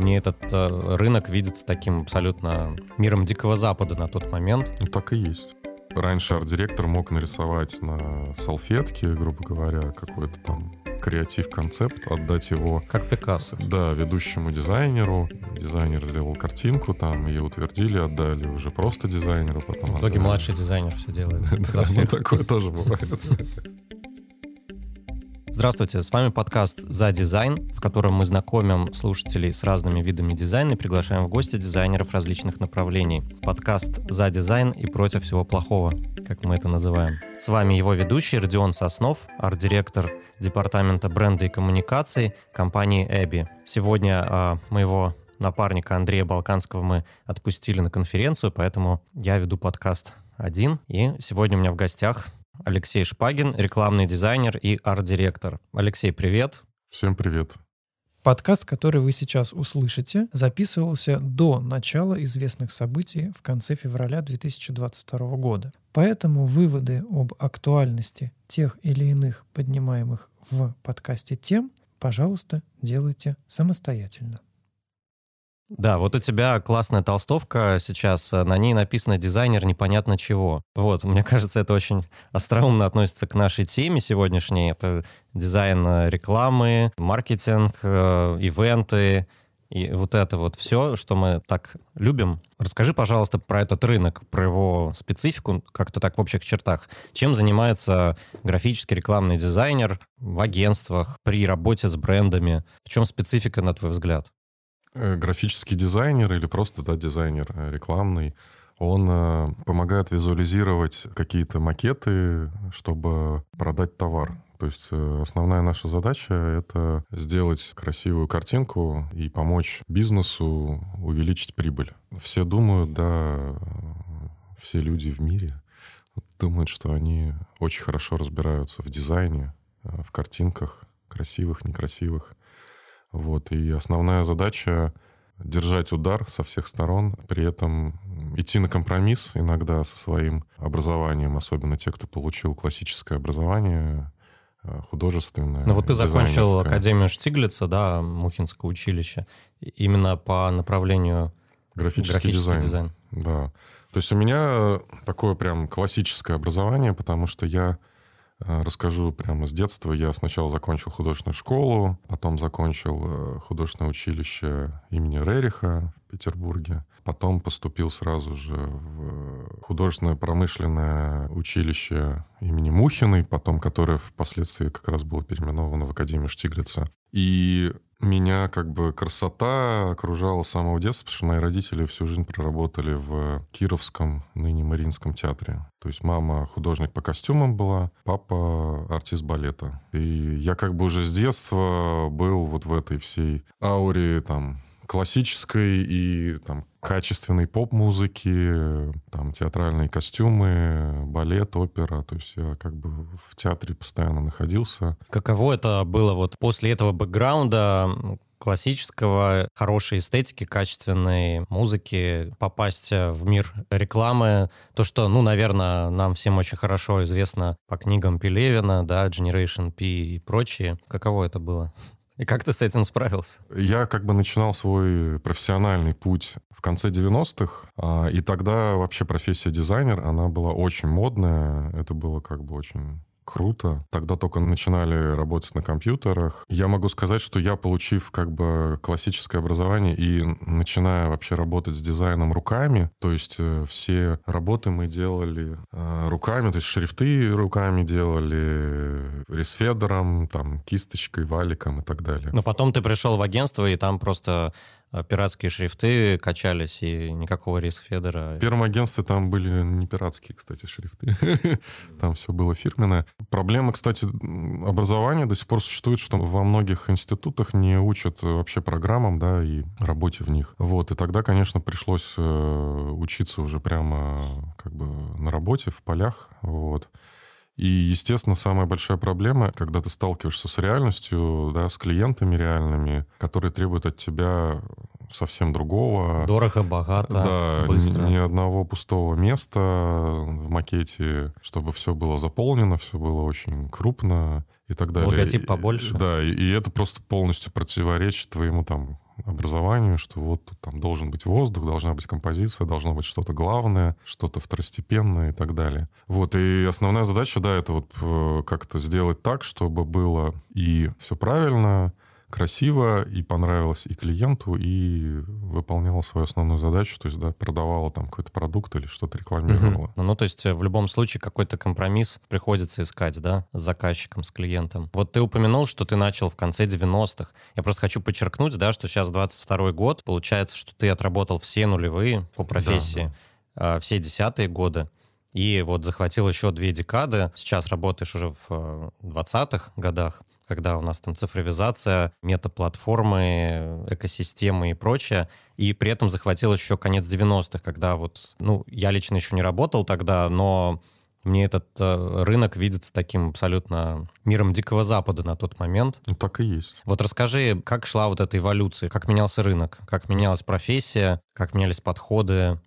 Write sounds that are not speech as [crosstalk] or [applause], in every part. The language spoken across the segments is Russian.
Мне этот э, рынок видится таким абсолютно миром Дикого Запада на тот момент. Ну, так и есть. Раньше арт-директор мог нарисовать на салфетке, грубо говоря, какой-то там креатив-концепт, отдать его... Как Пикассо. Да, ведущему дизайнеру. Дизайнер сделал картинку, там ее утвердили, отдали уже просто дизайнеру. Потом В итоге отдали. младший дизайнер все делает. [laughs] Ну такое тоже бывает. Здравствуйте, с вами подкаст «За дизайн», в котором мы знакомим слушателей с разными видами дизайна и приглашаем в гости дизайнеров различных направлений. Подкаст «За дизайн» и «Против всего плохого», как мы это называем. С вами его ведущий Родион Соснов, арт-директор Департамента бренда и коммуникаций компании «ABBYY». Сегодня э, моего напарника Андрея Балканского мы отпустили на конференцию, поэтому я веду подкаст один. И сегодня у меня в гостях Алексей Шпагин, рекламный дизайнер и арт-директор. Алексей, привет. Всем привет. Подкаст, который вы сейчас услышите, записывался до начала известных событий в конце февраля 2022 года. Поэтому выводы об актуальности тех или иных поднимаемых в подкасте тем, пожалуйста, делайте самостоятельно. Да, вот у тебя классная толстовка сейчас, э, на ней написано «дизайнер непонятно чего». Вот, мне кажется, это очень остроумно относится к нашей теме сегодняшней. Это дизайн э, рекламы, маркетинг, э, ивенты, и вот это вот все, что мы так любим. Расскажи, пожалуйста, про этот рынок, про его специфику, как-то так в общих чертах. Чем занимается графический рекламный дизайнер в агентствах, при работе с брендами? В чем специфика, на твой взгляд? Э, графический дизайнер или просто да, дизайнер э, рекламный, он э, помогает визуализировать какие-то макеты, чтобы продать товар. То есть основная наша задача — это сделать красивую картинку и помочь бизнесу увеличить прибыль. Все думают, да, все люди в мире думают, что они очень хорошо разбираются в дизайне, в картинках, красивых, некрасивых. Вот. И основная задача держать удар со всех сторон, при этом идти на компромисс иногда со своим образованием, особенно те, кто получил классическое образование, э, художественное. Ну вот ты закончил Академию Штиглица, да, Мухинское училище, именно по направлению графический, графический дизайн. дизайн. Да. То есть у меня такое прям классическое образование, потому что я расскажу прямо с детства. Я сначала закончил художественную школу, потом закончил э, художественное училище имени Рериха в Петербурге. Потом поступил сразу же в художественное промышленное училище имени Мухиной, потом которое впоследствии как раз было переименовано в Академию Штиглица. И меня как бы красота окружала с самого детства, потому что мои родители всю жизнь проработали в Кировском, ныне Мариинском театре. То есть мама художник по костюмам была, папа артист балета. И я как бы уже с детства был вот в этой всей ауре там классической и там качественной поп-музыки, там театральные костюмы, балет, опера. То есть я как бы в театре постоянно находился. Каково это было вот после этого бэкграунда классического, хорошей эстетики, качественной музыки, попасть в мир рекламы. То, что, ну, наверное, нам всем очень хорошо известно по книгам Пелевина, да, Generation P и прочие. Каково это было? И как ты с этим справился? Я как бы начинал свой профессиональный путь в конце 90-х, а, и тогда вообще профессия дизайнер, она была очень модная, это было как бы очень круто. Тогда только начинали работать на компьютерах. Я могу сказать, что я, получив как бы классическое образование и начиная вообще работать с дизайном руками, то есть э, все работы мы делали э, руками, то есть шрифты руками делали, ресфедером, там, кисточкой, валиком и так далее. Но потом ты пришел в агентство, и там просто пиратские шрифты качались, и никакого риск-федера. В первом агентстве там были не пиратские, кстати, шрифты. [laughs] Там все было фирменное. Проблема, кстати, образования до сих пор существует, что во многих институтах не учат вообще программам, да, и работе в них. Вот, и тогда, конечно, пришлось э, учиться уже прямо как бы на работе, в полях, вот. И, естественно, самая большая проблема, когда ты сталкиваешься с реальностью, да, с клиентами реальными, которые требуют от тебя совсем другого. Дорого, богато, да, быстро. Ни, ни одного пустого места в макете, чтобы все было заполнено, все было очень крупно и так далее. Логотип побольше. И, да, и, и это просто полностью противоречит твоему там образованию, что вот там должен быть воздух, должна быть композиция, должно быть что-то главное, что-то второстепенное и так далее. Вот, и основная задача, да, это вот э, как-то сделать так, чтобы было и все правильно, красиво и понравилось и клиенту, и выполняла свою основную задачу, то есть, да, продавала там какой-то продукт или что-то рекламировала. Угу. Ну, то есть э, в любом случае какой-то компромисс приходится искать, да, с заказчиком, с клиентом. Вот ты упомянул, что ты начал в конце 90-х. Я просто хочу подчеркнуть, да, что сейчас 22 год, получается, что ты отработал все нулевые по профессии, да, да. все десятые годы. И вот захватил еще две декады. Сейчас работаешь уже в 20-х э, годах когда у нас там цифровизация, метаплатформы, экосистемы и прочее. И при этом захватил еще конец 90-х, когда вот, ну, я лично еще не работал тогда, но мне этот э, рынок видится таким абсолютно миром Дикого Запада на тот момент. Ну, так и есть. Вот расскажи, как шла вот эта эволюция, как менялся рынок, как менялась профессия, как менялись подходы,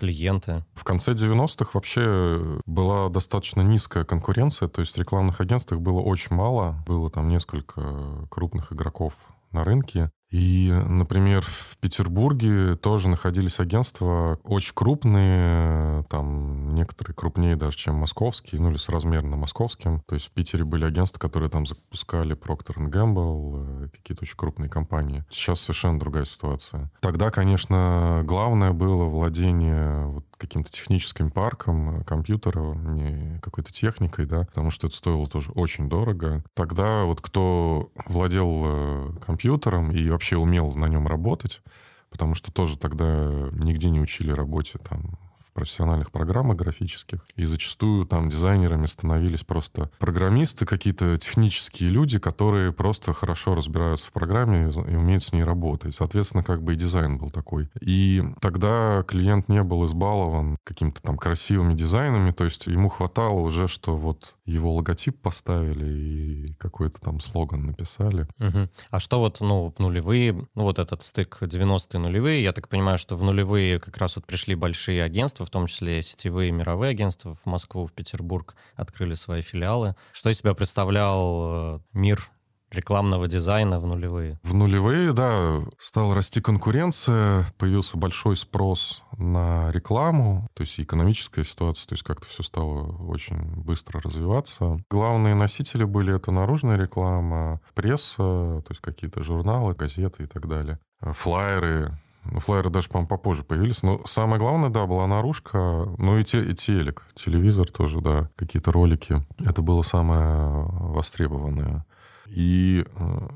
клиенты? В конце 90-х вообще была достаточно низкая конкуренция, то есть рекламных агентств было очень мало, было там несколько крупных игроков на рынке. И, например, в Петербурге тоже находились агентства очень крупные, там некоторые крупнее даже, чем московские, ну или соразмерно московским. То есть в Питере были агентства, которые там запускали Procter Gamble, э, какие-то очень крупные компании. Сейчас совершенно другая ситуация. Тогда, конечно, главное было владение вот каким-то техническим парком, э, компьютером, какой-то техникой, да, потому что это стоило тоже очень дорого. Тогда вот кто владел э, компьютером и вообще умел на нем работать, потому что тоже тогда нигде не учили работе там в профессиональных программах графических. И зачастую там дизайнерами становились просто программисты, какие-то технические люди, которые просто хорошо разбираются в программе и умеют с ней работать. Соответственно, как бы и дизайн был такой. И тогда клиент не был избалован какими-то там красивыми дизайнами, то есть ему хватало уже, что вот его логотип поставили и какой-то там слоган написали. Угу. А что вот, ну, в нулевые, ну, вот этот стык 90-е нулевые, я так понимаю, что в нулевые как раз вот пришли большие агентства, агентства, в том числе сетевые мировые агентства в Москву, в Петербург открыли свои филиалы. Что из себя представлял э, мир рекламного дизайна в нулевые? В нулевые, да, стала расти конкуренция, появился большой спрос на рекламу, то есть экономическая ситуация, то есть как-то все стало очень быстро развиваться. Главные носители были это наружная реклама, пресса, то есть какие-то журналы, газеты и так далее, флайеры, ну, флайеры даже, по-моему, попозже появились. Но самое главное, да, была наружка, ну и, те, и телек, телевизор тоже, да, какие-то ролики. Это было самое востребованное. И э,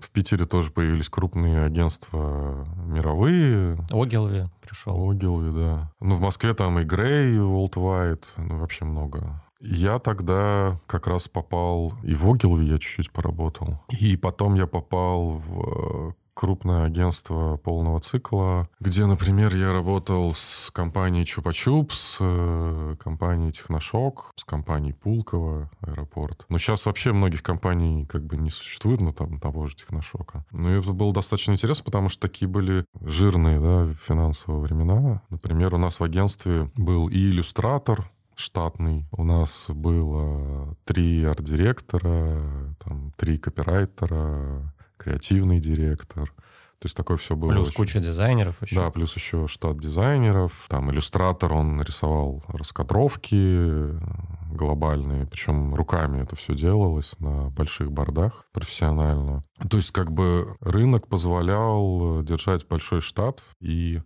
в Питере тоже появились крупные агентства мировые. Огилви пришел. Огилви, да. Ну, в Москве там и Грей, Волт Вайт, ну, вообще много. Я тогда как раз попал и в Огилви я чуть-чуть поработал. И потом я попал в крупное агентство полного цикла, где, например, я работал с компанией Чупа-Чуп, с э, компанией Техношок, с компанией Пулково, аэропорт. Но сейчас вообще многих компаний как бы не существует, но там того же Техношока. Но это было достаточно интересно, потому что такие были жирные, да, финансовые времена. Например, у нас в агентстве был и иллюстратор, штатный. У нас было три арт-директора, там, три копирайтера, креативный директор. То есть такое все было. Плюс очень... куча дизайнеров еще. Да, плюс еще штат дизайнеров. Там иллюстратор, он рисовал раскадровки глобальные, причем руками это все делалось на больших бордах профессионально. То есть как бы рынок позволял держать большой штат и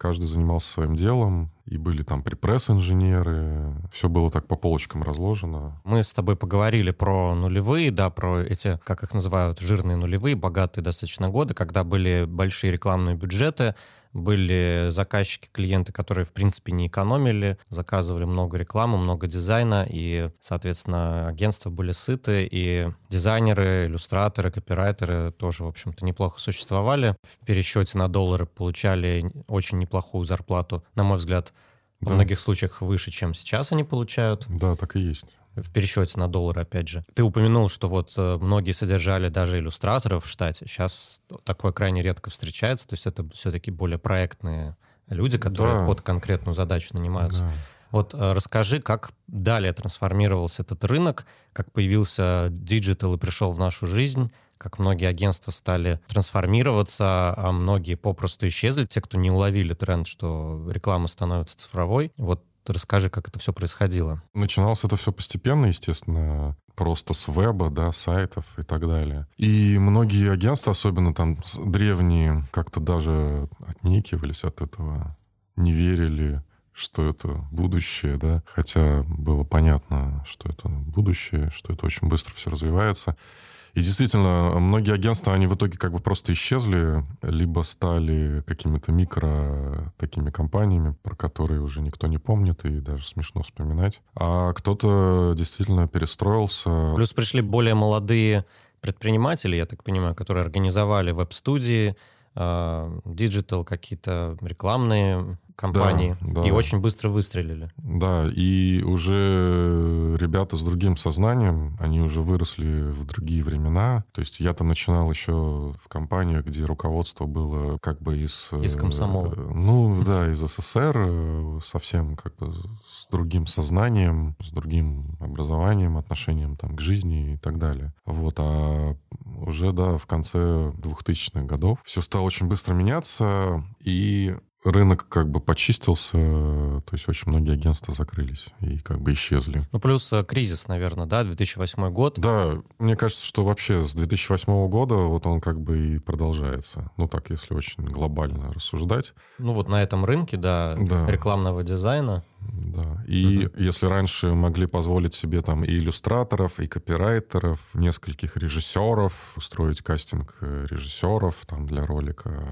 каждый занимался своим делом, и были там припресс-инженеры, все было так по полочкам разложено. Мы с тобой поговорили про нулевые, да, про эти, как их называют, жирные нулевые, богатые достаточно годы, когда были большие рекламные бюджеты, были заказчики, клиенты, которые, в принципе, не экономили, заказывали много рекламы, много дизайна, и, соответственно, агентства были сыты, и дизайнеры, иллюстраторы, копирайтеры тоже, в общем-то, неплохо существовали. В пересчете на доллары получали очень неплохую зарплату, на мой взгляд, да. многих случаях выше, чем сейчас они получают. Да, так и есть в пересчете на доллар, опять же. Ты упомянул, что вот э, многие содержали даже иллюстраторов в штате. Сейчас такое крайне редко встречается, то есть это все-таки более проектные люди, которые да. под конкретную задачу нанимаются. Да. Вот э, расскажи, как далее трансформировался этот рынок, как появился диджитал и пришел в нашу жизнь, как многие агентства стали трансформироваться, а многие попросту исчезли, те, кто не уловили тренд, что реклама становится цифровой. Вот расскажи, как это все происходило. Начиналось это все постепенно, естественно, просто с веба, да, сайтов и так далее. И многие агентства, особенно там древние, как-то даже отникивались от этого, не верили, что это будущее, да, хотя было понятно, что это будущее, что это очень быстро все развивается. И действительно, многие агентства, они в итоге как бы просто исчезли, либо стали какими-то микро такими компаниями, про которые уже никто не помнит, и даже смешно вспоминать. А кто-то действительно перестроился. Плюс пришли более молодые предприниматели, я так понимаю, которые организовали веб-студии, а, диджитал, какие-то рекламные компании да, да. и очень быстро выстрелили. Да, и уже ребята с другим сознанием, они уже выросли в другие времена. То есть я-то начинал еще в компаниях, где руководство было как бы из... Из комсомола. Э, ну да, из СССР, э, совсем как бы с другим сознанием, с другим образованием, отношением там к жизни и так далее. Вот, а уже, да, в конце 2000-х годов все стало очень быстро меняться, и рынок как бы почистился, то есть очень многие агентства закрылись и как бы исчезли. Ну, плюс э, кризис, наверное, да, 2008 год. Да, мне кажется, что вообще с 2008 года вот он как бы и продолжается. Ну, так, если очень глобально рассуждать. Ну, вот на этом рынке, да, да. рекламного дизайна. Да. И угу. если раньше могли позволить себе там и иллюстраторов, и копирайтеров, нескольких режиссеров, устроить кастинг э, режиссеров там для ролика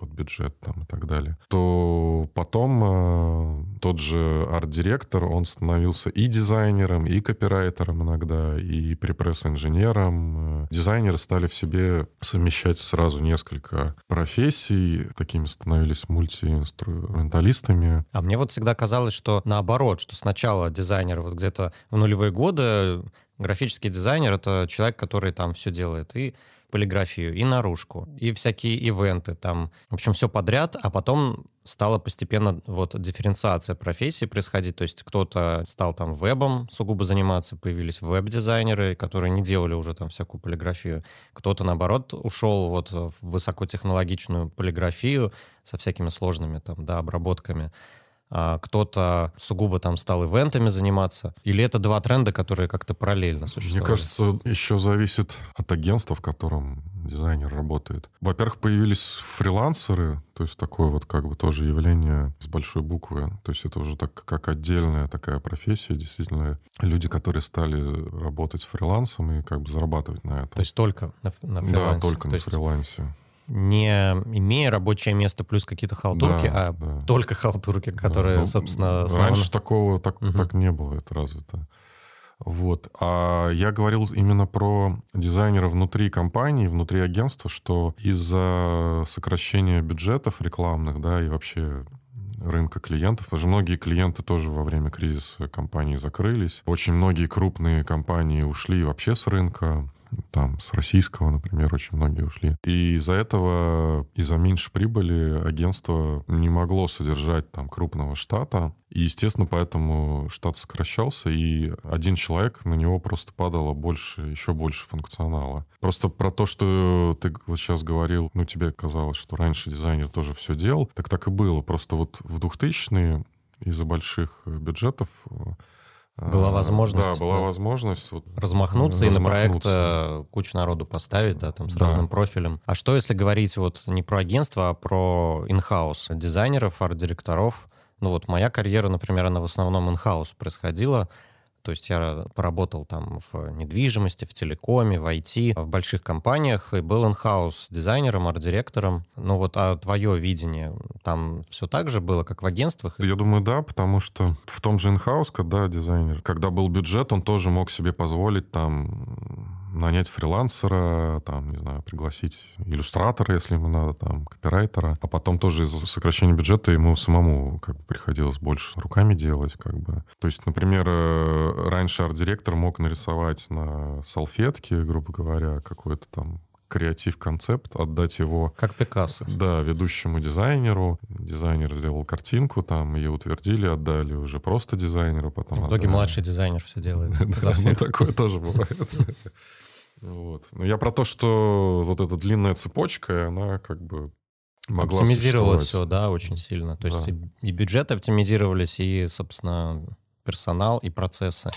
под бюджет там и так далее, то потом э, тот же арт-директор, он становился и дизайнером, и копирайтером иногда, и препресс-инженером. Э, дизайнеры стали в себе совмещать сразу несколько профессий, такими становились мультиинструменталистами. А мне вот всегда казалось, что наоборот, что сначала дизайнер вот где-то в нулевые годы графический дизайнер — это человек, который там все делает. И полиграфию, и наружку, и всякие ивенты там. В общем, все подряд, а потом стала постепенно вот дифференциация профессий происходить. То есть кто-то стал там вебом сугубо заниматься, появились веб-дизайнеры, которые не делали уже там всякую полиграфию. Кто-то, наоборот, ушел вот в высокотехнологичную полиграфию со всякими сложными там, да, обработками а кто-то сугубо там стал ивентами заниматься? Или это два тренда, которые как-то параллельно существуют? Мне кажется, еще зависит от агентства, в котором дизайнер работает. Во-первых, появились фрилансеры, то есть такое вот как бы тоже явление с большой буквы. То есть это уже так как отдельная такая профессия, действительно. Люди, которые стали работать с фрилансом и как бы зарабатывать на этом. То есть только на, на фрилансе? Да, только то на есть... фрилансе не имея рабочее место плюс какие-то халтурки, да, а да. только халтурки, которые, да, ну, собственно, основаны. Раньше такого так, угу. так не было, это развито. Вот. А я говорил именно про дизайнера внутри компании, внутри агентства, что из-за сокращения бюджетов рекламных, да, и вообще рынка клиентов, потому что многие клиенты тоже во время кризиса компании закрылись. Очень многие крупные компании ушли вообще с рынка там с российского, например, очень многие ушли. И из-за этого, из-за меньшей прибыли агентство не могло содержать там крупного штата. И, естественно, поэтому штат сокращался, и один человек, на него просто падало больше, еще больше функционала. Просто про то, что ты вот сейчас говорил, ну, тебе казалось, что раньше дизайнер тоже все делал, так так и было. Просто вот в 2000-е из-за больших бюджетов была а, возможность. Да, была да, возможность вот, размахнуться, размахнуться и на проект э, кучу народу поставить, да, там с да. разным профилем. А что, если говорить вот не про агентство, а про инхаус дизайнеров, арт-директоров? Ну вот моя карьера, например, она в основном инхаус происходила. То есть я поработал там в недвижимости, в телекоме, в IT, в больших компаниях и был in-house дизайнером, арт-директором. Ну вот, а твое видение, там все так же было, как в агентствах? Я думаю, да, потому что в том же in-house, когда дизайнер, когда был бюджет, он тоже мог себе позволить там нанять фрилансера, там, не знаю, пригласить иллюстратора, если ему надо, там, копирайтера. А потом тоже из-за сокращения бюджета ему самому как бы приходилось больше руками делать, как бы. То есть, например, э, раньше арт-директор мог нарисовать на салфетке, грубо говоря, какой-то там креатив-концепт, отдать его... Как Пикассо. Да, ведущему дизайнеру. Дизайнер сделал картинку, там ее утвердили, отдали уже просто дизайнеру, потом В итоге отдали. младший дизайнер все делает. [laughs] Ну такое тоже бывает. [laughs] Вот. Но я про то, что вот эта длинная цепочка, она как бы могла Оптимизировалось существовать. все, да, очень сильно. То есть Да. и, и бюджеты оптимизировались, и, собственно, персонал, и процессы.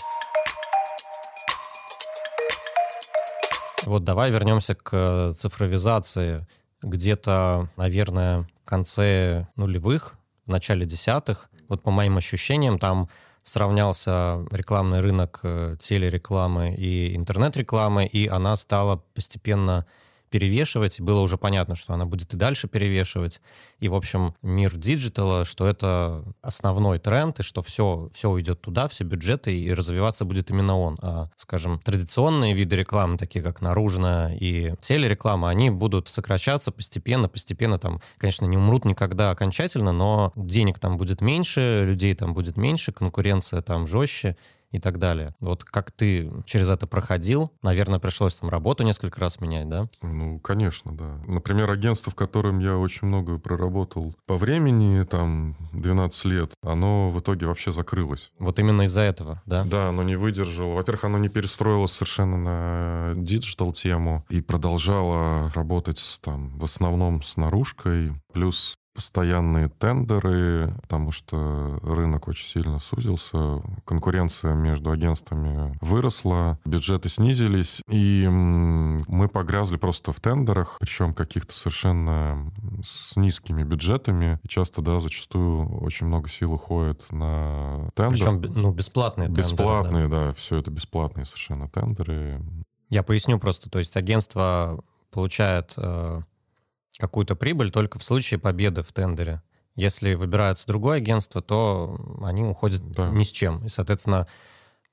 Вот давай вернемся к э, цифровизации. Где-то, наверное, в конце нулевых, в начале десятых, вот по моим ощущениям, там сравнялся рекламный рынок э, телерекламы и интернет-рекламы, и она стала постепенно перевешивать, и было уже понятно, что она будет и дальше перевешивать. И, в общем, мир диджитала, что это основной тренд, и что все, все уйдет туда, все бюджеты, и развиваться будет именно он. А, скажем, традиционные виды рекламы, такие как наружная и телереклама, они будут сокращаться постепенно, постепенно, там, конечно, не умрут никогда окончательно, но денег там будет меньше, людей там будет меньше, конкуренция там жестче, и так далее. Вот как ты через это проходил? Наверное, пришлось там работу несколько раз менять, да? Ну, конечно, да. Например, агентство, в котором я очень много проработал по времени, там, 12 лет, оно в итоге вообще закрылось. Вот именно из-за этого, да? Да, оно не выдержало. Во-первых, оно не перестроилось совершенно на диджитал тему и продолжало работать с, там, в основном с наружкой. Плюс постоянные тендеры, потому что рынок очень сильно сузился, конкуренция между агентствами выросла, бюджеты снизились, и мы погрязли просто в тендерах, причем каких-то совершенно с низкими бюджетами. И часто, да, зачастую очень много сил уходит на тендер. Причем, ну, бесплатные тендеры, да. Бесплатные, да, все это бесплатные совершенно тендеры. Я поясню просто, то есть агентство получает э, какую-то прибыль только в случае победы в тендере. Если выбирается другое агентство, то они уходят Да. ни с чем. И, соответственно,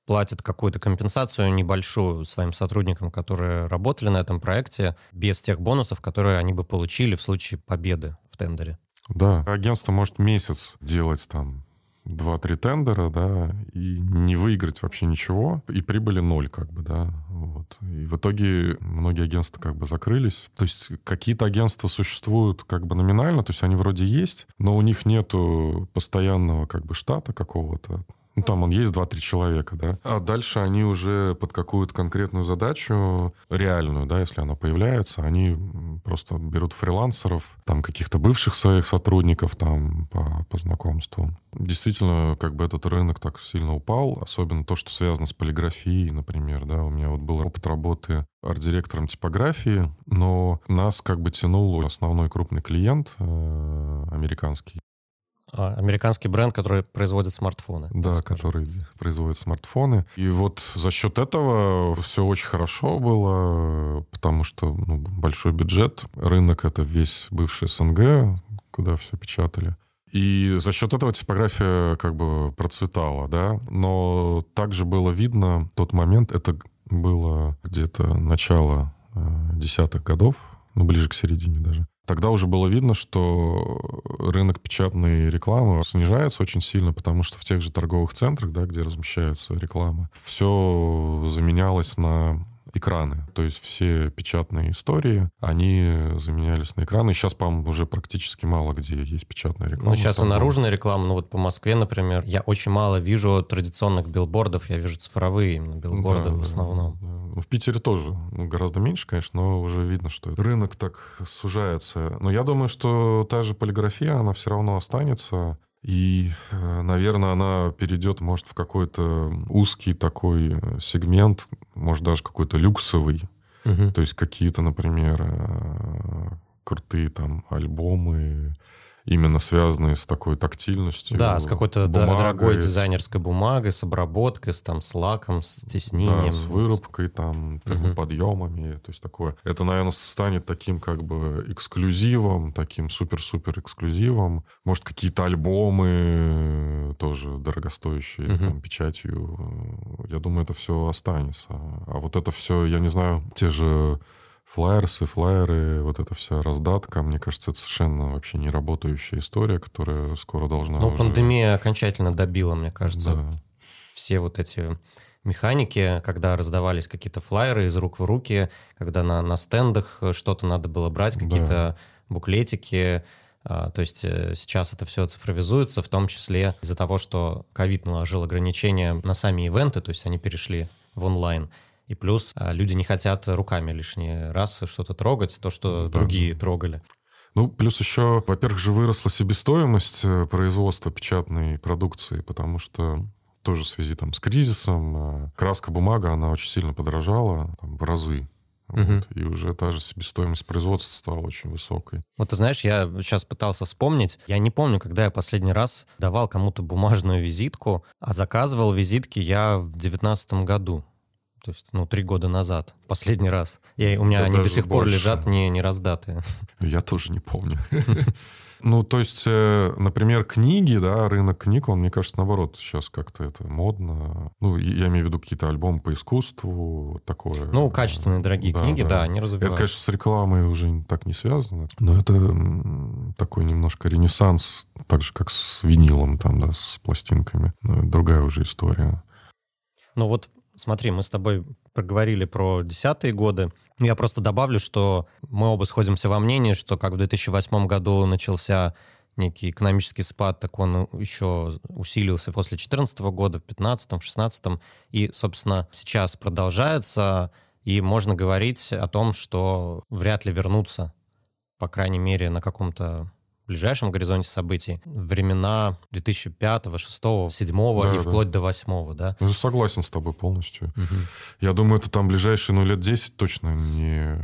платят какую-то компенсацию небольшую своим сотрудникам, которые работали на этом проекте, без тех бонусов, которые они бы получили в случае победы в тендере. Да, агентство может месяц делать там 2-3 тендера, да, и не выиграть вообще ничего, и прибыли ноль, как бы, да, вот. И в итоге многие агентства как бы закрылись. То есть какие-то агентства существуют как бы номинально, то есть они вроде есть, но у них нету постоянного как бы штата какого-то, ну, там он есть 2-3 человека, да. А дальше они уже под какую-то конкретную задачу, реальную, да, если она появляется, они просто берут фрилансеров, там, каких-то бывших своих сотрудников, там, по, по знакомству. Действительно, как бы этот рынок так сильно упал, особенно то, что связано с полиграфией, например, да. У меня вот был опыт работы арт-директором типографии, но нас как бы тянул основной крупный клиент э, американский, американский бренд, который производит смартфоны. Да, скажем. который производит смартфоны. И вот за счет этого все очень хорошо было, потому что ну, большой бюджет. Рынок — это весь бывший СНГ, куда все печатали. И за счет этого типография как бы процветала, да. Но также было видно, тот момент, это было где-то начало э, десятых годов, ну, ближе к середине даже. Тогда уже было видно, что рынок печатной рекламы снижается очень сильно, потому что в тех же торговых центрах, да, где размещается реклама, все заменялось на экраны. То есть все печатные истории, они заменялись на экраны. Сейчас, по-моему, уже практически мало где есть печатная реклама. Ну, сейчас и наружная реклама, ну вот по Москве, например, я очень мало вижу традиционных билбордов, я вижу цифровые именно билборды Да, в да, основном. да. Ну, В Питере тоже ну, гораздо меньше, конечно, но уже видно, что рынок так сужается. Но я думаю, что та же полиграфия, она все равно останется. И, э, наверное, она перейдет, может, в какой-то узкий такой э, сегмент, может, даже какой-то люксовый. Мгм. То есть какие-то, например, э, крутые там альбомы, именно связанные с такой тактильностью. Да, с какой-то бумагой, дорогой дизайнерской бумагой, с обработкой, с, там, с лаком, с тиснением. Да, с вырубкой, там, термоподъемами, то есть такое. Это, наверное, станет таким как бы эксклюзивом, таким супер-супер эксклюзивом. Может, какие-то альбомы тоже дорогостоящие, Мгм. там, печатью. Я думаю, это все останется. А вот это все, я не знаю, те же флайерсы, флайеры, вот эта вся раздатка, мне кажется, это совершенно вообще не работающая история, которая скоро должна Ну, уже- пандемия окончательно добила, мне кажется, Да. все вот эти механики, когда раздавались какие-то флайеры из рук в руки, когда на, на стендах что-то надо было брать, какие-то да. буклетики. А, то есть э, сейчас это все цифровизуется, в том числе из-за того, что ковид наложил ограничения на сами ивенты, то есть они перешли в онлайн. И плюс а, люди не хотят руками лишний раз что-то трогать, то, что да. другие трогали. Ну, плюс еще, во-первых, же выросла себестоимость э, производства печатной продукции, потому что тоже в связи там, с кризисом э, краска бумага, она очень сильно подорожала там, в разы. Вот, угу. И уже та же себестоимость производства стала очень высокой. Вот ты знаешь, я сейчас пытался вспомнить. Я не помню, когда я последний раз давал кому-то бумажную визитку, а заказывал визитки я в девятнадцатом году. То есть, ну, три года назад. Последний раз. Я, у меня да они до сих больше. пор лежат не, не раздатые. Я тоже не помню. [laughs] Ну, то есть, э, например, книги, да, рынок книг, он, мне кажется, наоборот, сейчас как-то это модно. Ну, я имею в виду какие-то альбомы по искусству, такое. Ну, качественные, дорогие да, книги, да. да, они развиваются. Это, конечно, с рекламой уже так не связано, но это такой немножко ренессанс, так же, как с винилом, там, да, с пластинками. Другая уже история. Ну, вот смотри, мы с тобой проговорили про десятые годы, я просто добавлю, что мы оба сходимся во мнении, что как в 2008 году начался некий экономический спад, так он еще усилился после 2014 года, в 2015, в 2016. И, собственно, сейчас продолжается, и можно говорить о том, что вряд ли вернутся, по крайней мере, на каком-то ближайшем горизонте событий времена 2005, 2006, 2007 да, и да. вплоть до 2008, да? Ну, согласен с тобой полностью. Угу. Я думаю, это там ближайшие, ну, лет 10 точно не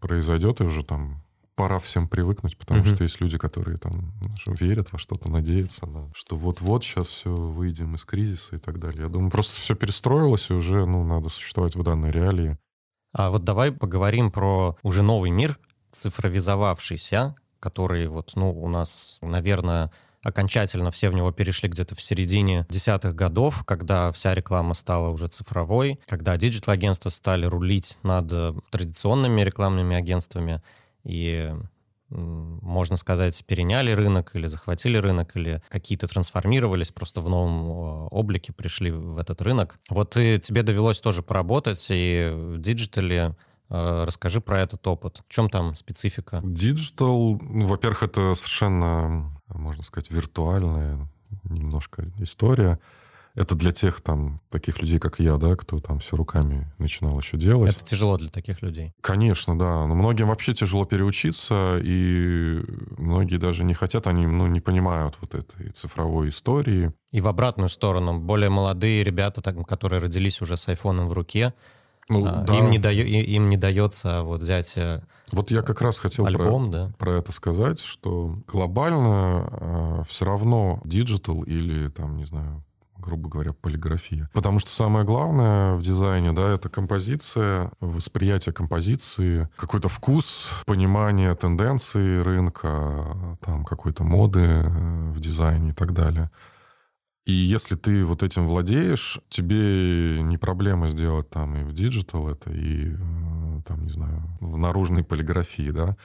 произойдет, и уже там пора всем привыкнуть, потому угу. что есть люди, которые там верят во что-то, надеются, на, что вот-вот сейчас все выйдем из кризиса и так далее. Я думаю, просто все перестроилось, и уже ну, надо существовать в данной реалии. А вот давай поговорим про уже новый мир, цифровизовавшийся, который вот, ну, у нас, наверное, окончательно все в него перешли где-то в середине десятых годов, когда вся реклама стала уже цифровой, когда диджитал-агентства стали рулить над традиционными рекламными агентствами и можно сказать, переняли рынок или захватили рынок, или какие-то трансформировались, просто в новом облике пришли в этот рынок. Вот и тебе довелось тоже поработать и в диджитале, Э, расскажи про этот опыт. В чем там специфика? Digital, ну, во-первых, это совершенно, можно сказать, виртуальная немножко история. Это для тех там таких людей, как я, да, кто там все руками начинал еще делать. Это тяжело для таких людей. Конечно, да. Но многим вообще тяжело переучиться, и многие даже не хотят, они ну, не понимают вот этой цифровой истории. И в обратную сторону, более молодые ребята, так, которые родились уже с айфоном в руке, ну, а, да. им, не даю, им не дается вот взять э, Вот я как раз хотел альбом, про, да? про это сказать, что глобально э, все равно диджитал или там, не знаю, грубо говоря, полиграфия. Потому что самое главное в дизайне, да, это композиция, восприятие композиции, какой-то вкус, понимание тенденций рынка, там какой-то моды э, в дизайне и так далее. И если ты вот этим владеешь, тебе не проблема сделать там и в диджитал это, и э, там, не знаю, в наружной полиграфии, да.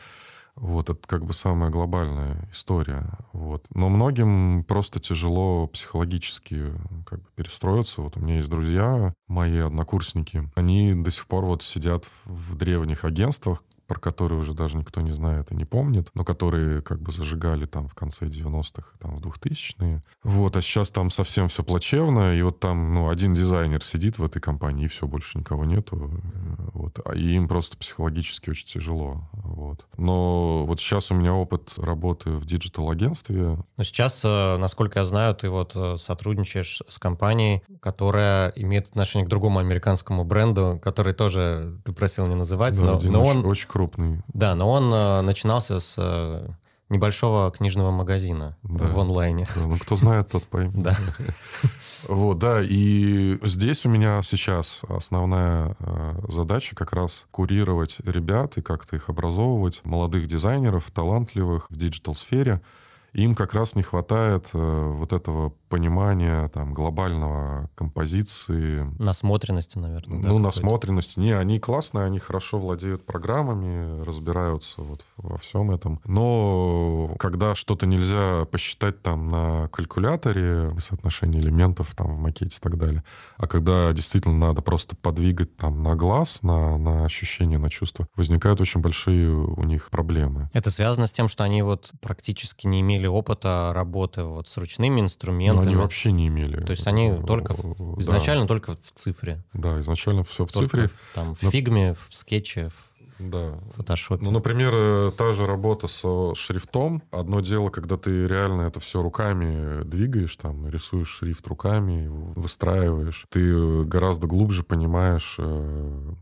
Вот, это как бы самая глобальная история. Вот. Но многим просто тяжело психологически как бы перестроиться. Вот у меня есть друзья, мои однокурсники, они до сих пор вот сидят в древних агентствах, про которые уже даже никто не знает и не помнит, но которые как бы зажигали там в конце 90-х, там в 2000-е. Вот, а сейчас там совсем все плачевно, и вот там, ну, один дизайнер сидит в этой компании, и все, больше никого нету. Вот, а и им просто психологически очень тяжело. Вот. Но вот сейчас у меня опыт работы в диджитал-агентстве. Но сейчас, э, насколько я знаю, ты вот э, сотрудничаешь с компанией, которая имеет отношение к другому американскому бренду, который тоже ты просил не называть, да, но, но он... Очень крупный. Да, но он э, начинался с э, небольшого книжного магазина да. в онлайне. Да, ну, кто знает, тот поймет. Да. [laughs] Вот, да, и здесь у меня сейчас основная э, задача как раз курировать ребят и как-то их образовывать, молодых дизайнеров, талантливых в диджитал-сфере. Им как раз не хватает вот этого понимания там глобального композиции. Насмотренности, наверное. Ну, да, насмотренности. Не, они классные, они хорошо владеют программами, разбираются вот во всем этом. Но когда что-то нельзя посчитать там на калькуляторе, соотношение элементов там в макете и так далее, а когда действительно надо просто подвигать там на глаз, на, на ощущение, на чувство, возникают очень большие у них проблемы. Это связано с тем, что они вот практически не имели опыта работы вот с ручными инструментами. Но они вообще не имели. То есть они только в, изначально да. только в цифре. Да, изначально все в только цифре. Там в фигме, в скетче, в да. в фотошопе. Ну, например, э, та же работа со шрифтом. Одно дело, когда ты реально это все руками двигаешь, там, рисуешь шрифт руками, выстраиваешь. Ты гораздо глубже понимаешь э,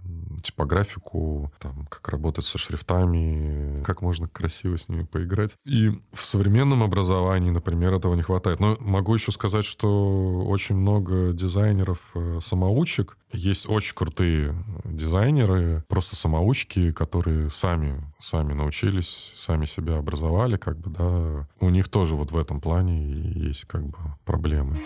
типографику, там, как работать со шрифтами, как можно красиво с ними поиграть. И в современном образовании, например, этого не хватает. Но могу еще сказать, что очень много дизайнеров-самоучек. Э, Есть очень крутые дизайнеры, просто самоучки, которые сами, сами научились, сами себя образовали, как бы, да. У них тоже вот в этом плане есть как бы проблемы.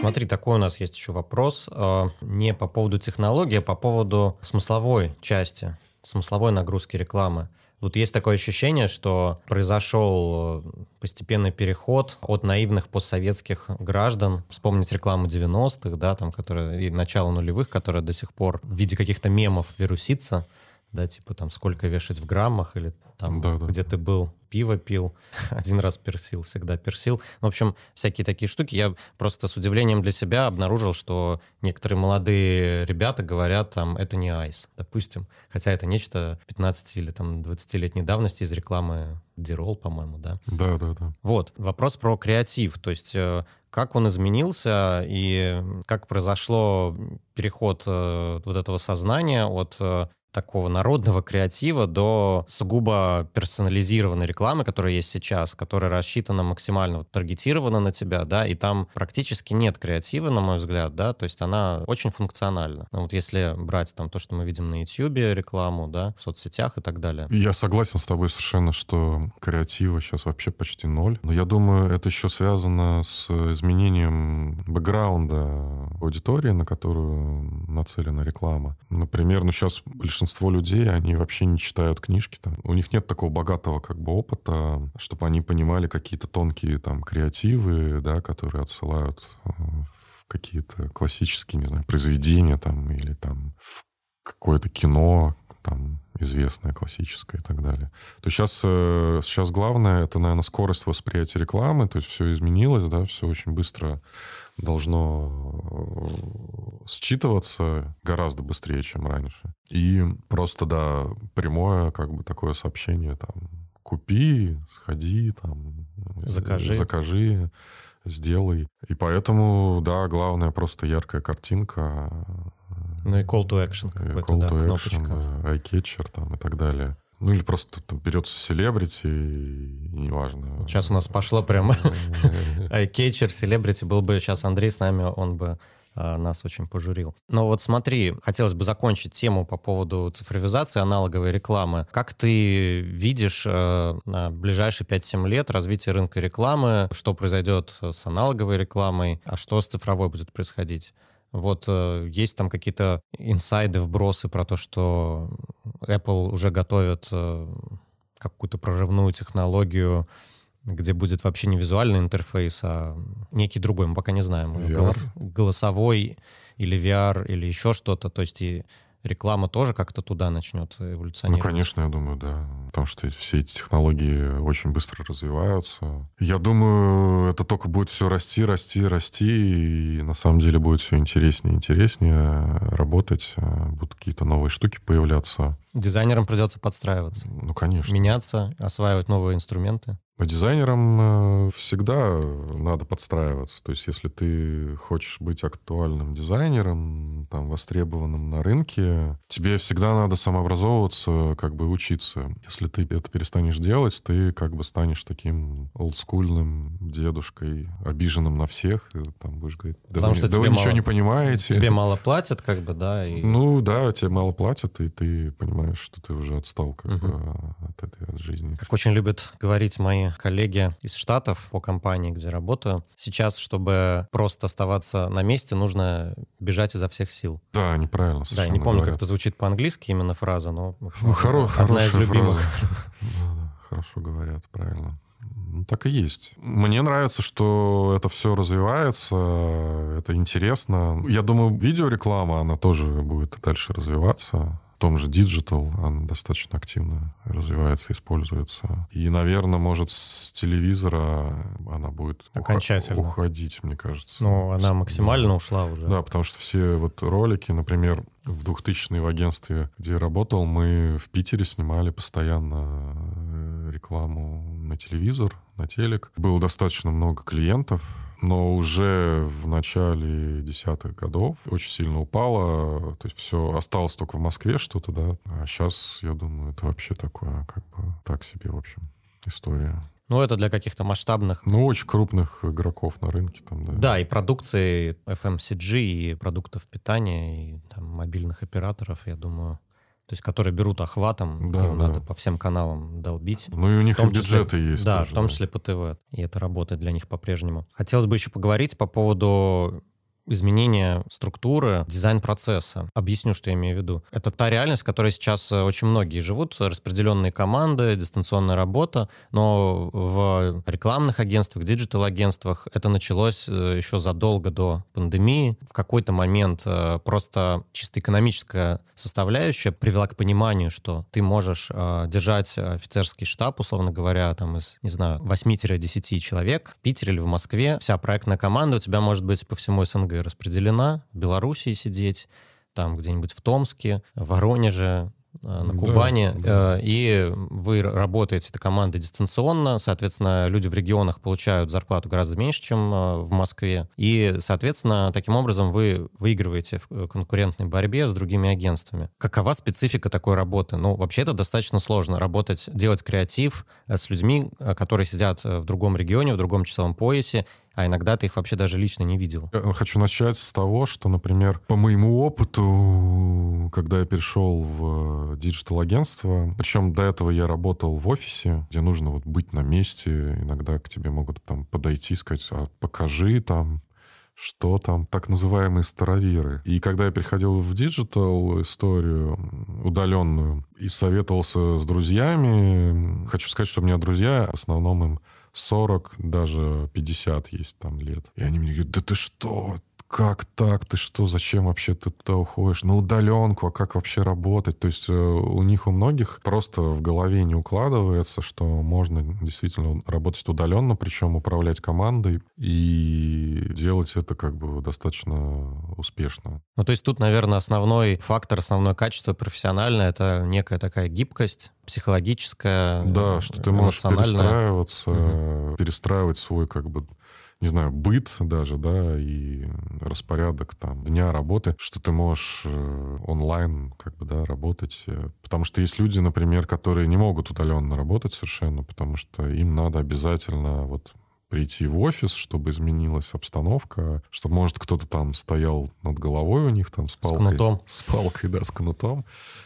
Смотри, такой у нас есть еще вопрос. Э, не по поводу технологии, а по поводу смысловой части, смысловой нагрузки рекламы. Вот есть такое ощущение, что произошел э, постепенный переход от наивных постсоветских граждан. Вспомнить рекламу 90-х, да, там, которая, и начало нулевых, которая до сих пор в виде каких-то мемов вирусится да, типа там сколько вешать в граммах, или там да, да. где ты был, пиво пил, [laughs] один раз персил, всегда персил. Ну, в общем, всякие такие штуки. Я просто с удивлением для себя обнаружил, что некоторые молодые ребята говорят, там, это не айс, допустим. Хотя это нечто 15 или там 20-летней давности из рекламы Дирол, по-моему, да? Да, да, да. Вот, вопрос про креатив. То есть э, как он изменился и как произошло переход э, вот этого сознания от э, такого народного креатива до сугубо персонализированной рекламы, которая есть сейчас, которая рассчитана максимально вот, таргетирована на тебя, да, и там практически нет креатива, на мой взгляд, да, то есть она очень функциональна. Ну, вот если брать там то, что мы видим на YouTube, рекламу, да, в соцсетях и так далее. Я согласен с тобой совершенно, что креатива сейчас вообще почти ноль. Но я думаю, это еще связано с изменением бэкграунда аудитории, на которую нацелена реклама. Например, ну сейчас большинство большинство людей, они вообще не читают книжки. Там. У них нет такого богатого как бы опыта, чтобы они понимали какие-то тонкие там креативы, да, которые отсылают э, в какие-то классические, не знаю, произведения там или там в какое-то кино, там известное, классическое и так далее. То сейчас, сейчас главное, это, наверное, скорость восприятия рекламы, то есть все изменилось, да, все очень быстро должно э, считываться гораздо быстрее, чем раньше. И просто, да, прямое как бы такое сообщение там купи, сходи, там, закажи. закажи, сделай. И поэтому, да, главное просто яркая картинка. Ну и call to action какой-то, call да, to action, да, eye-catcher там и так далее. Ну или просто там берется селебрити, неважно. Сейчас у нас пошло прямо [laughs] eye-catcher, селебрити. Был бы сейчас Андрей с нами, он бы нас очень пожурил. Но вот смотри, хотелось бы закончить тему по поводу цифровизации аналоговой рекламы. Как ты видишь э, на ближайшие 5-7 лет развитие рынка рекламы? Что произойдет с аналоговой рекламой? А что с цифровой будет происходить? Вот э, есть там какие-то инсайды, вбросы про то, что Apple уже готовит э, какую-то прорывную технологию, где будет вообще не визуальный интерфейс, а некий другой, мы пока не знаем. Голос, голосовой или VR, или еще что-то. То есть и реклама тоже как-то туда начнет эволюционировать? Ну, конечно, я думаю, да. Потому что все эти технологии очень быстро развиваются. Я думаю, это только будет все расти, расти, расти, и на самом деле будет все интереснее и интереснее работать, будут какие-то новые штуки появляться. Дизайнерам придется подстраиваться. Ну, конечно. Меняться, осваивать новые инструменты. Дизайнерам э, всегда надо подстраиваться. То есть, если ты хочешь быть актуальным дизайнером, там, востребованным на рынке, тебе всегда надо самообразовываться, как бы учиться. Если ты это перестанешь делать, ты как бы станешь таким олдскульным дедушкой, обиженным на всех. И, там будешь говорить, да, Потому вы, что да вы мало, ничего не понимаете. Тебе мало платят, как бы, да? И... Ну, да, тебе мало платят, и ты понимаешь, что ты уже отстал как угу. бы от этой от жизни. Как очень любят говорить мои коллеги из Штатов по компании, где работаю. Сейчас, чтобы просто оставаться на месте, нужно бежать изо всех сил. Да, неправильно. Да, не помню, говорят. как это звучит по-английски именно фраза, но ну, хоро- одна из любимых. Хорошо говорят, правильно. Ну, так и есть. Мне нравится, что это все развивается, это интересно. Я думаю, видеореклама, она тоже будет дальше развиваться том же Digital она достаточно активно развивается, используется. И, наверное, может, с телевизора она будет Окончательно. уходить, мне кажется. Ну, она максимально да. ушла уже. Да, потому что все вот ролики, например, в 2000-е в агентстве, где я работал, мы в Питере снимали постоянно э, рекламу на телевизор, на телек. Было достаточно много клиентов, но уже в начале десятых годов очень сильно упало. То есть все осталось только в Москве что-то, да. А сейчас, я думаю, это вообще такое, как бы, так себе, в общем, история. Ну, это для каких-то масштабных... Ну, очень крупных игроков на рынке там, да. Да, и продукции FMCG, и продуктов питания, и там мобильных операторов, я думаю, то есть которые берут охватом, да, да. надо по всем каналам долбить. Ну и у них и бюджеты числе, есть. Да, тоже, в том да. числе по ТВ. И это работает для них по-прежнему. Хотелось бы еще поговорить по поводу изменение структуры, дизайн процесса. Объясню, что я имею в виду. Это та реальность, в которой сейчас э, очень многие живут, распределенные команды, дистанционная работа, но в рекламных агентствах, диджитал-агентствах это началось э, еще задолго до пандемии. В какой-то момент э, просто чисто экономическая составляющая привела к пониманию, что ты можешь держать офицерский штаб, условно говоря, там из, не знаю, 8-10 человек в Питере или в Москве. Вся проектная команда у тебя может быть по всему СНГ распределена, в Белоруссии сидеть, там где-нибудь в Томске, в Воронеже, э, на Кубани, да, да. Э, и вы работаете этой командой дистанционно, соответственно, люди в регионах получают зарплату гораздо меньше, чем э, в Москве, и, соответственно, таким образом вы выигрываете в конкурентной борьбе с другими агентствами. Какова специфика такой работы? Ну, вообще это достаточно сложно, работать, делать креатив с людьми, которые сидят в другом регионе, в другом часовом поясе, а иногда ты их вообще даже лично не видел. Я хочу начать с того, что, например, по моему опыту, когда я перешел в диджитал-агентство, причем до этого я работал в офисе, где нужно вот быть на месте, иногда к тебе могут там подойти, сказать, а покажи там, что там так называемые староверы. И когда я переходил в диджитал историю удаленную и советовался с друзьями, хочу сказать, что у меня друзья, в основном им 40, даже 50 есть там лет. И они мне говорят, да ты что, как так? Ты что? Зачем вообще ты туда уходишь? На удаленку, а как вообще работать? То есть э, у них у многих просто в голове не укладывается, что можно действительно работать удаленно, причем управлять командой и делать это как бы достаточно успешно. Ну, то есть тут, наверное, основной фактор, основное качество профессиональное — это некая такая гибкость, психологическая, Да, что ты можешь перестраиваться, угу. перестраивать свой как бы не знаю, быт даже, да, и распорядок там дня работы, что ты можешь э, онлайн как бы, да, работать. Э, потому что есть люди, например, которые не могут удаленно работать совершенно, потому что им надо обязательно вот прийти в офис, чтобы изменилась обстановка, чтобы, может, кто-то там стоял над головой у них там с палкой. С кнутом. С палкой, да, с кнутом.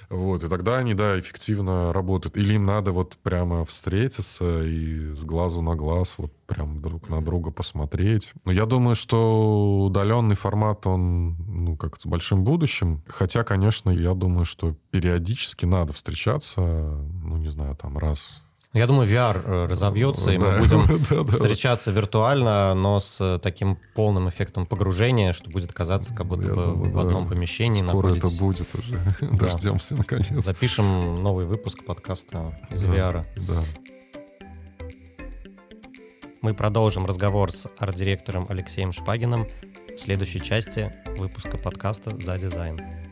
Вот, и тогда они, да, эффективно работают. Или им надо вот прямо встретиться и с глазу на глаз вот прям друг на друга посмотреть. Но я думаю, что удаленный формат, он, ну, как с большим будущим. Хотя, конечно, я думаю, что периодически надо встречаться, ну, не знаю, там раз я думаю, VR э, разовьется, и мы будем [laughs] встречаться виртуально, но с э, таким полным эффектом погружения, что будет казаться, как будто бы в одном помещении Скоро это будет уже. [laughs] Дождемся, наконец. Запишем новый выпуск подкаста из VR. Да. Мы продолжим разговор с арт-директором Алексеем Шпагиным в следующей части выпуска подкаста «За дизайн».